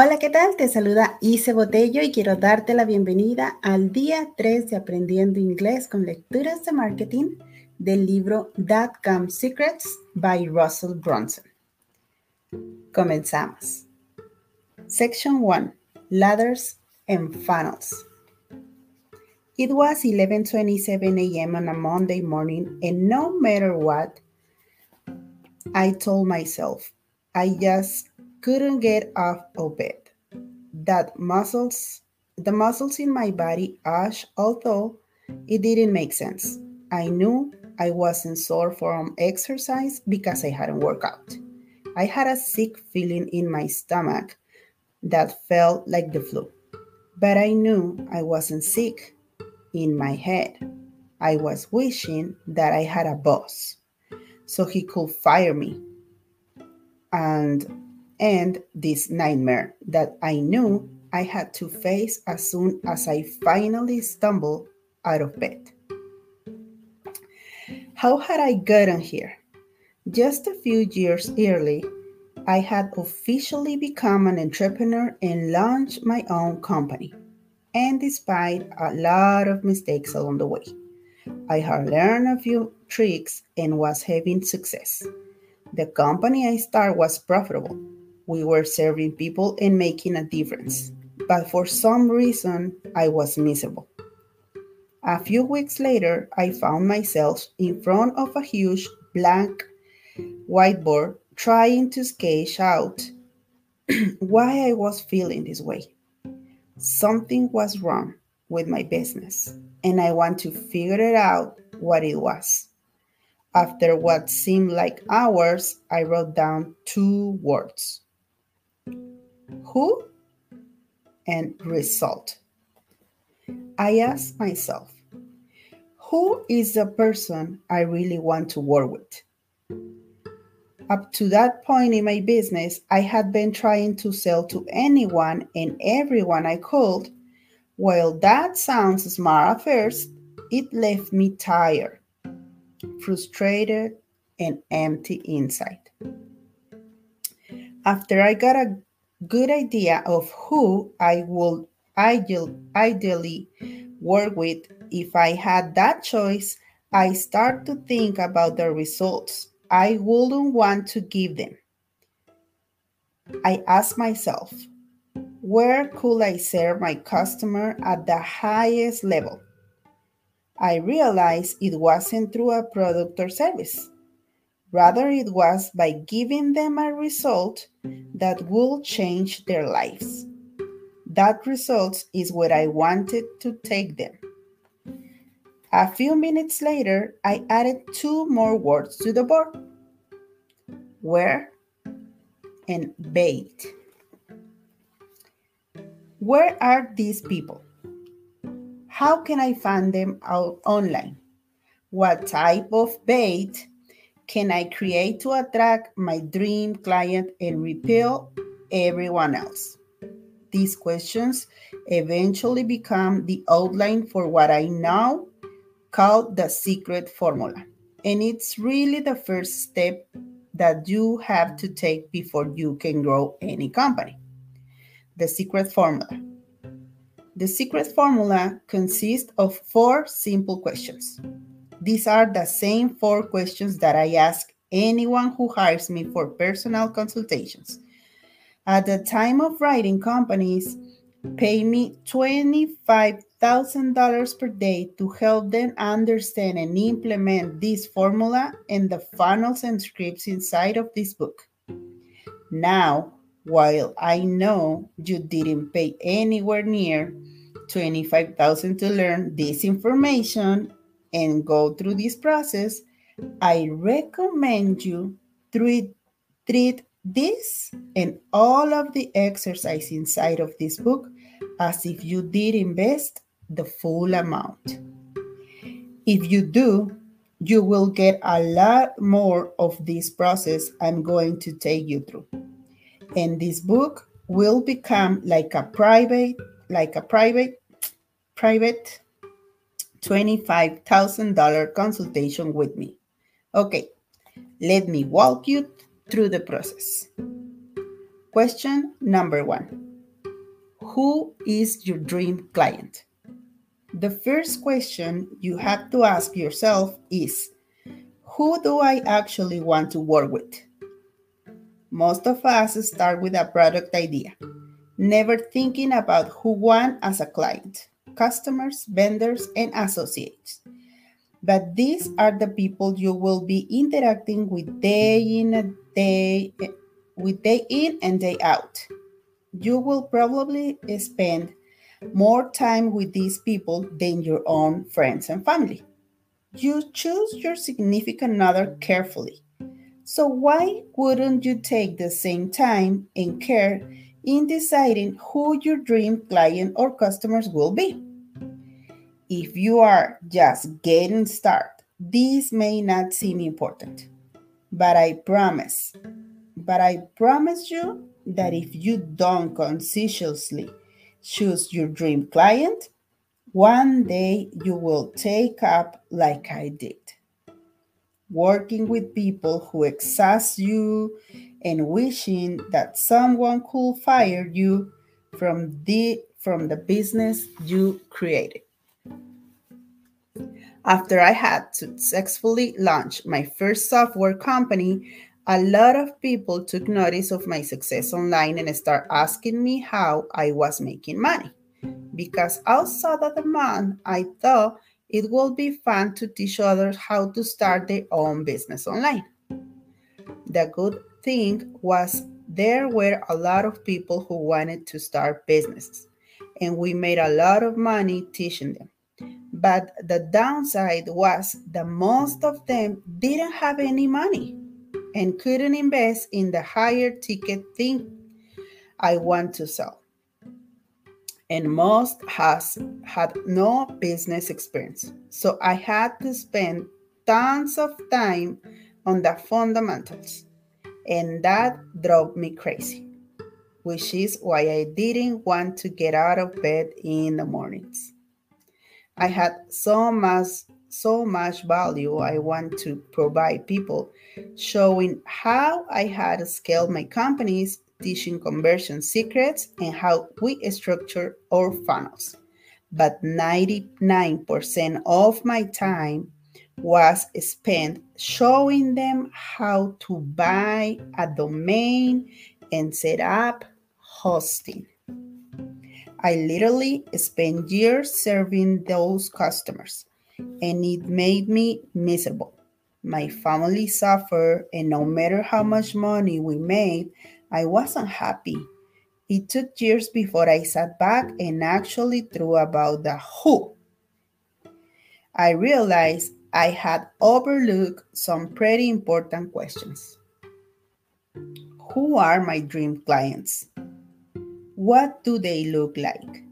Hola, ¿qué tal? Te saluda Ise Botello y quiero darte la bienvenida al día 3 de Aprendiendo Inglés con lecturas de marketing del libro Come Secrets by Russell Brunson. Comenzamos. Section 1. Ladders and Funnels. It was 11:27 a.m. on a Monday morning and no matter what I told myself, I just couldn't get off of bed. That muscles, the muscles in my body ache, although it didn't make sense. I knew I wasn't sore from exercise because I hadn't worked out. I had a sick feeling in my stomach that felt like the flu. But I knew I wasn't sick in my head. I was wishing that I had a boss so he could fire me and end this nightmare that I knew I had to face as soon as I finally stumbled out of bed. How had I gotten here? Just a few years early, I had officially become an entrepreneur and launched my own company. And despite a lot of mistakes along the way, I had learned a few tricks and was having success. The company I started was profitable. We were serving people and making a difference. But for some reason, I was miserable. A few weeks later, I found myself in front of a huge blank whiteboard trying to sketch out why I was feeling this way. Something was wrong with my business, and I want to figure it out what it was. After what seemed like hours, I wrote down two words who and result. I asked myself, who is the person I really want to work with? Up to that point in my business, I had been trying to sell to anyone and everyone I could. While that sounds smart at first, it left me tired, frustrated, and empty inside. After I got a good idea of who I would ideally work with if I had that choice, I start to think about the results I wouldn't want to give them. I ask myself, where could I serve my customer at the highest level? I realized it wasn't through a product or service. Rather, it was by giving them a result that will change their lives. That result is where I wanted to take them. A few minutes later, I added two more words to the board where and bait. Where are these people? How can I find them out online? What type of bait can I create to attract my dream client and repel everyone else? These questions eventually become the outline for what I now call the secret formula. And it's really the first step that you have to take before you can grow any company. The secret formula. The secret formula consists of four simple questions. These are the same four questions that I ask anyone who hires me for personal consultations. At the time of writing companies, pay me $25,000 per day to help them understand and implement this formula and the funnels and scripts inside of this book. Now, while I know you didn't pay anywhere near 25,000 to learn this information and go through this process, I recommend you treat, treat this and all of the exercise inside of this book as if you did invest the full amount. If you do, you will get a lot more of this process I'm going to take you through. And this book will become like a private, like a private, private $25,000 consultation with me. Okay, let me walk you through the process. Question number one Who is your dream client? The first question you have to ask yourself is Who do I actually want to work with? Most of us start with a product idea, never thinking about who one as a client, customers, vendors, and associates. But these are the people you will be interacting with day in day with day in and day out. You will probably spend more time with these people than your own friends and family. You choose your significant other carefully. So, why wouldn't you take the same time and care in deciding who your dream client or customers will be? If you are just getting started, this may not seem important, but I promise, but I promise you that if you don't consciously choose your dream client, one day you will take up like I did. Working with people who exhaust you and wishing that someone could fire you from the from the business you created. After I had successfully launched my first software company, a lot of people took notice of my success online and start asking me how I was making money. Because outside of the demand, I thought it would be fun to teach others how to start their own business online. The good thing was there were a lot of people who wanted to start businesses, and we made a lot of money teaching them. But the downside was that most of them didn't have any money and couldn't invest in the higher ticket thing I want to sell. And most has had no business experience. So I had to spend tons of time on the fundamentals. And that drove me crazy, which is why I didn't want to get out of bed in the mornings. I had so much so much value I want to provide people, showing how I had scaled my companies, teaching conversion secrets, and how we structure our funnels. But 99% of my time was spent showing them how to buy a domain and set up hosting. I literally spent years serving those customers, and it made me miserable. My family suffered, and no matter how much money we made, I wasn't happy. It took years before I sat back and actually threw about the who. I realized I had overlooked some pretty important questions. Who are my dream clients? What do they look like?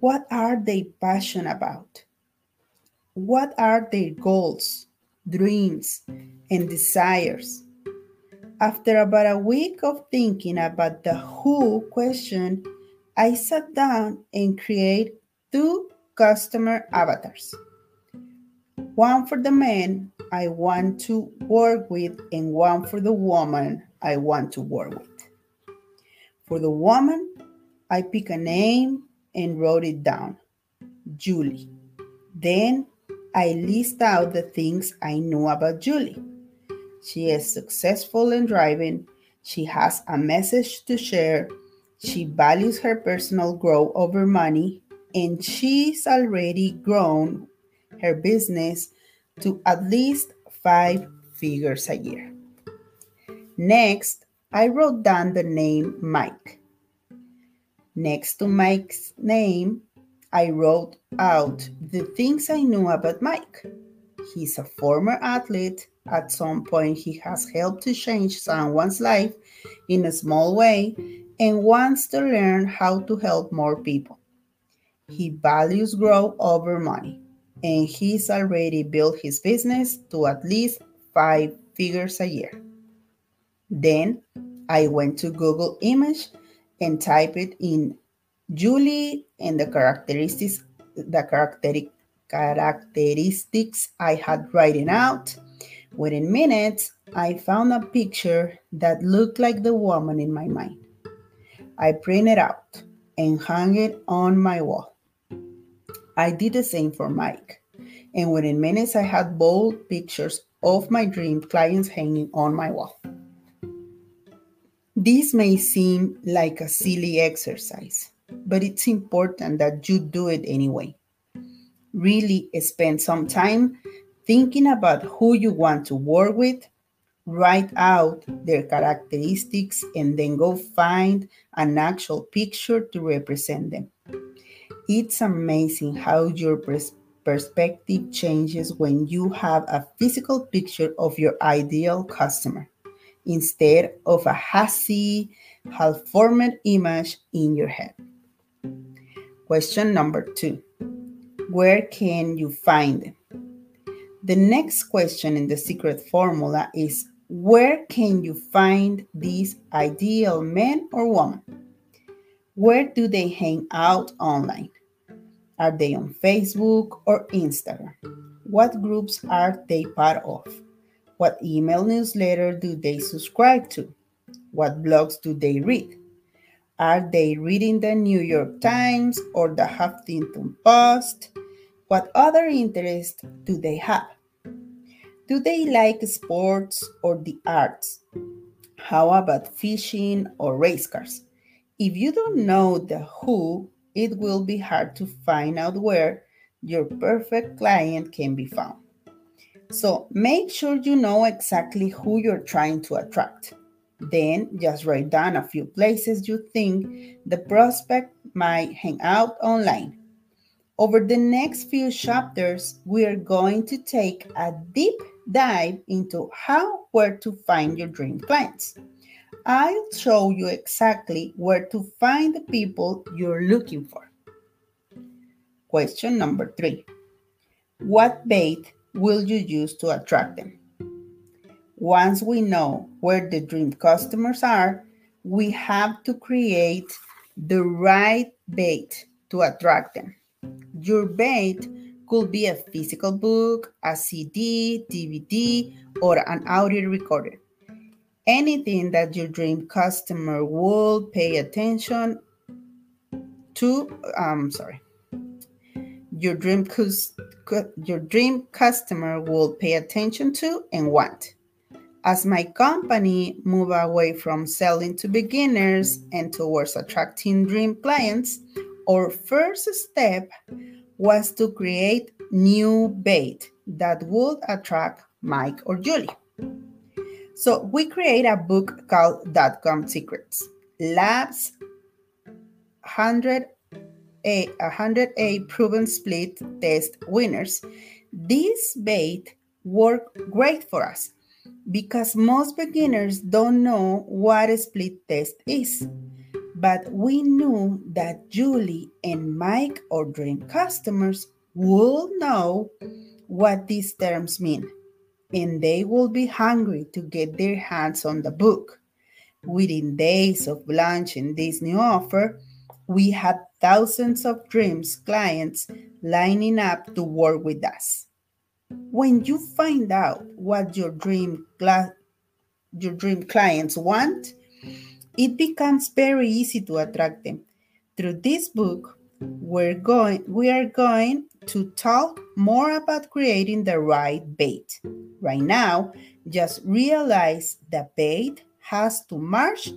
What are they passionate about? What are their goals, dreams, and desires? After about a week of thinking about the who question, I sat down and created two customer avatars. One for the man I want to work with, and one for the woman I want to work with. For the woman, I pick a name and wrote it down Julie. Then I list out the things I know about Julie. She is successful in driving, she has a message to share, she values her personal growth over money, and she's already grown her business to at least five figures a year. Next, I wrote down the name Mike. Next to Mike's name, I wrote out the things I knew about Mike. He's a former athlete. At some point, he has helped to change someone's life in a small way and wants to learn how to help more people. He values growth over money, and he's already built his business to at least five figures a year. Then I went to Google Image and typed it in Julie and the characteristics the characteristic, characteristics I had written out. Within minutes, I found a picture that looked like the woman in my mind. I printed out, and hung it on my wall. I did the same for Mike, and within minutes I had bold pictures of my dream clients hanging on my wall. This may seem like a silly exercise, but it's important that you do it anyway. Really spend some time thinking about who you want to work with, write out their characteristics, and then go find an actual picture to represent them. It's amazing how your pers- perspective changes when you have a physical picture of your ideal customer instead of a hazy, half formed image in your head. Question number two Where can you find them? The next question in the secret formula is Where can you find these ideal men or women? Where do they hang out online? Are they on Facebook or Instagram? What groups are they part of? What email newsletter do they subscribe to? What blogs do they read? Are they reading the New York Times or the Huffington Post? What other interests do they have? Do they like sports or the arts? How about fishing or race cars? If you don't know the who, it will be hard to find out where your perfect client can be found. So make sure you know exactly who you're trying to attract. Then just write down a few places you think the prospect might hang out online. Over the next few chapters, we are going to take a deep dive into how where to find your dream clients. I'll show you exactly where to find the people you're looking for. Question number three What bait will you use to attract them? Once we know where the dream customers are, we have to create the right bait to attract them. Your bait could be a physical book, a CD, DVD, or an audio recorder. Anything that your dream customer will pay attention to, um, sorry, your dream your dream customer will pay attention to and want. As my company move away from selling to beginners and towards attracting dream clients, our first step was to create new bait that would attract Mike or Julie. So we create a book called Dot-Com Secrets, Labs 100 a 100A proven split test winners. This bait worked great for us because most beginners don't know what a split test is. But we knew that Julie and Mike, our dream customers, will know what these terms mean, and they will be hungry to get their hands on the book. Within days of launching this new offer, we had thousands of dreams clients lining up to work with us. When you find out what your dream your dream clients want, it becomes very easy to attract them. Through this book, we're going we are going to talk more about creating the right bait. Right now, just realize the bait has to match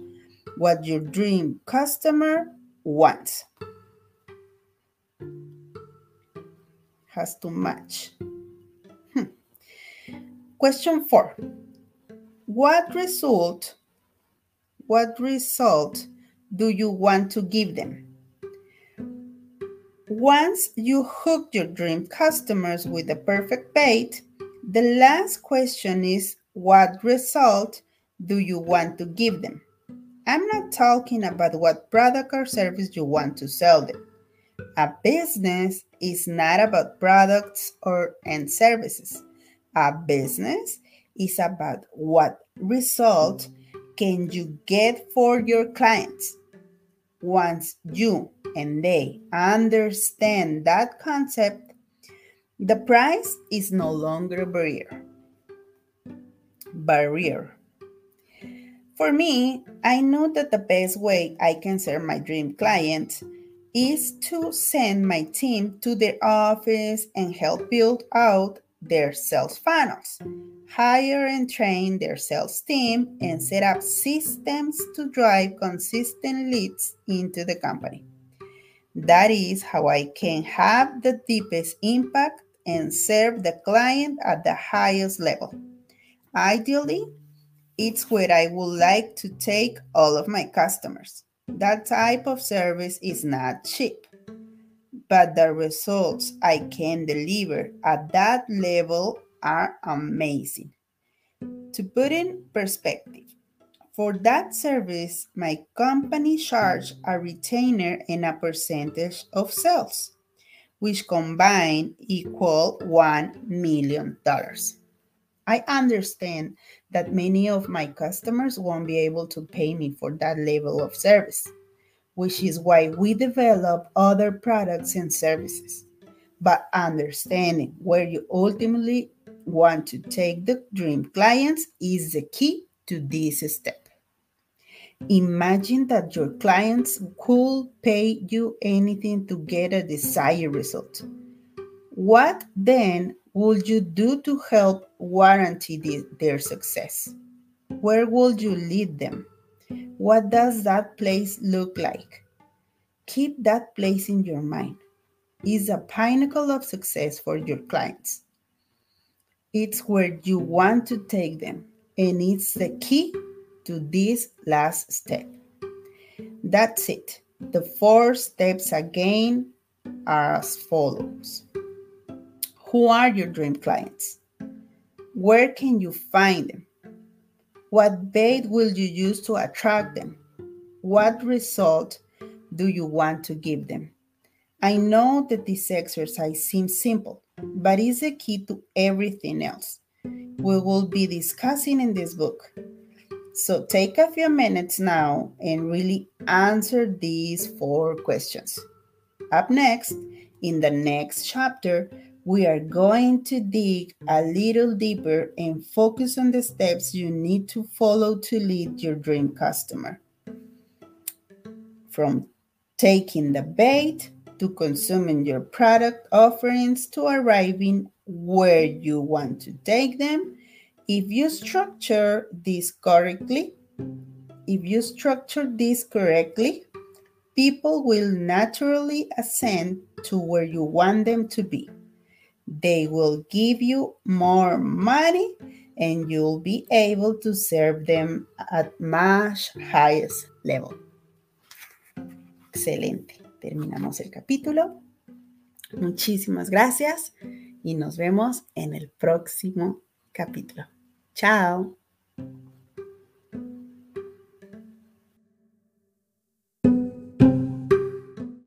what your dream customer wants. Has to match. Hmm. Question four. What result, what result do you want to give them? Once you hook your dream customers with the perfect bait, the last question is what result do you want to give them? I'm not talking about what product or service you want to sell them. A business is not about products or and services. A business is about what result can you get for your clients. Once you and they understand that concept, the price is no longer a barrier. Barrier. For me, I know that the best way I can serve my dream clients is to send my team to their office and help build out their sales funnels, hire and train their sales team, and set up systems to drive consistent leads into the company. That is how I can have the deepest impact and serve the client at the highest level. Ideally, it's where I would like to take all of my customers. That type of service is not cheap, but the results I can deliver at that level are amazing. To put in perspective, for that service, my company charged a retainer and a percentage of sales, which combined equal $1 million. I understand that many of my customers won't be able to pay me for that level of service, which is why we develop other products and services. But understanding where you ultimately want to take the dream clients is the key to this step. Imagine that your clients could pay you anything to get a desired result. What then would you do to help guarantee the, their success? Where would you lead them? What does that place look like? Keep that place in your mind. It's a pinnacle of success for your clients. It's where you want to take them, and it's the key to this last step. That's it. The four steps again are as follows. Who are your dream clients? Where can you find them? What bait will you use to attract them? What result do you want to give them? I know that this exercise seems simple, but it's the key to everything else we will be discussing in this book. So take a few minutes now and really answer these four questions. Up next, in the next chapter, we are going to dig a little deeper and focus on the steps you need to follow to lead your dream customer. From taking the bait to consuming your product offerings to arriving where you want to take them. If you structure this correctly, if you structure this correctly, people will naturally ascend to where you want them to be. They will give you more money and you'll be able to serve them at much highest level. Excelente. Terminamos el capítulo. Muchísimas gracias y nos vemos en el próximo capítulo. Chao.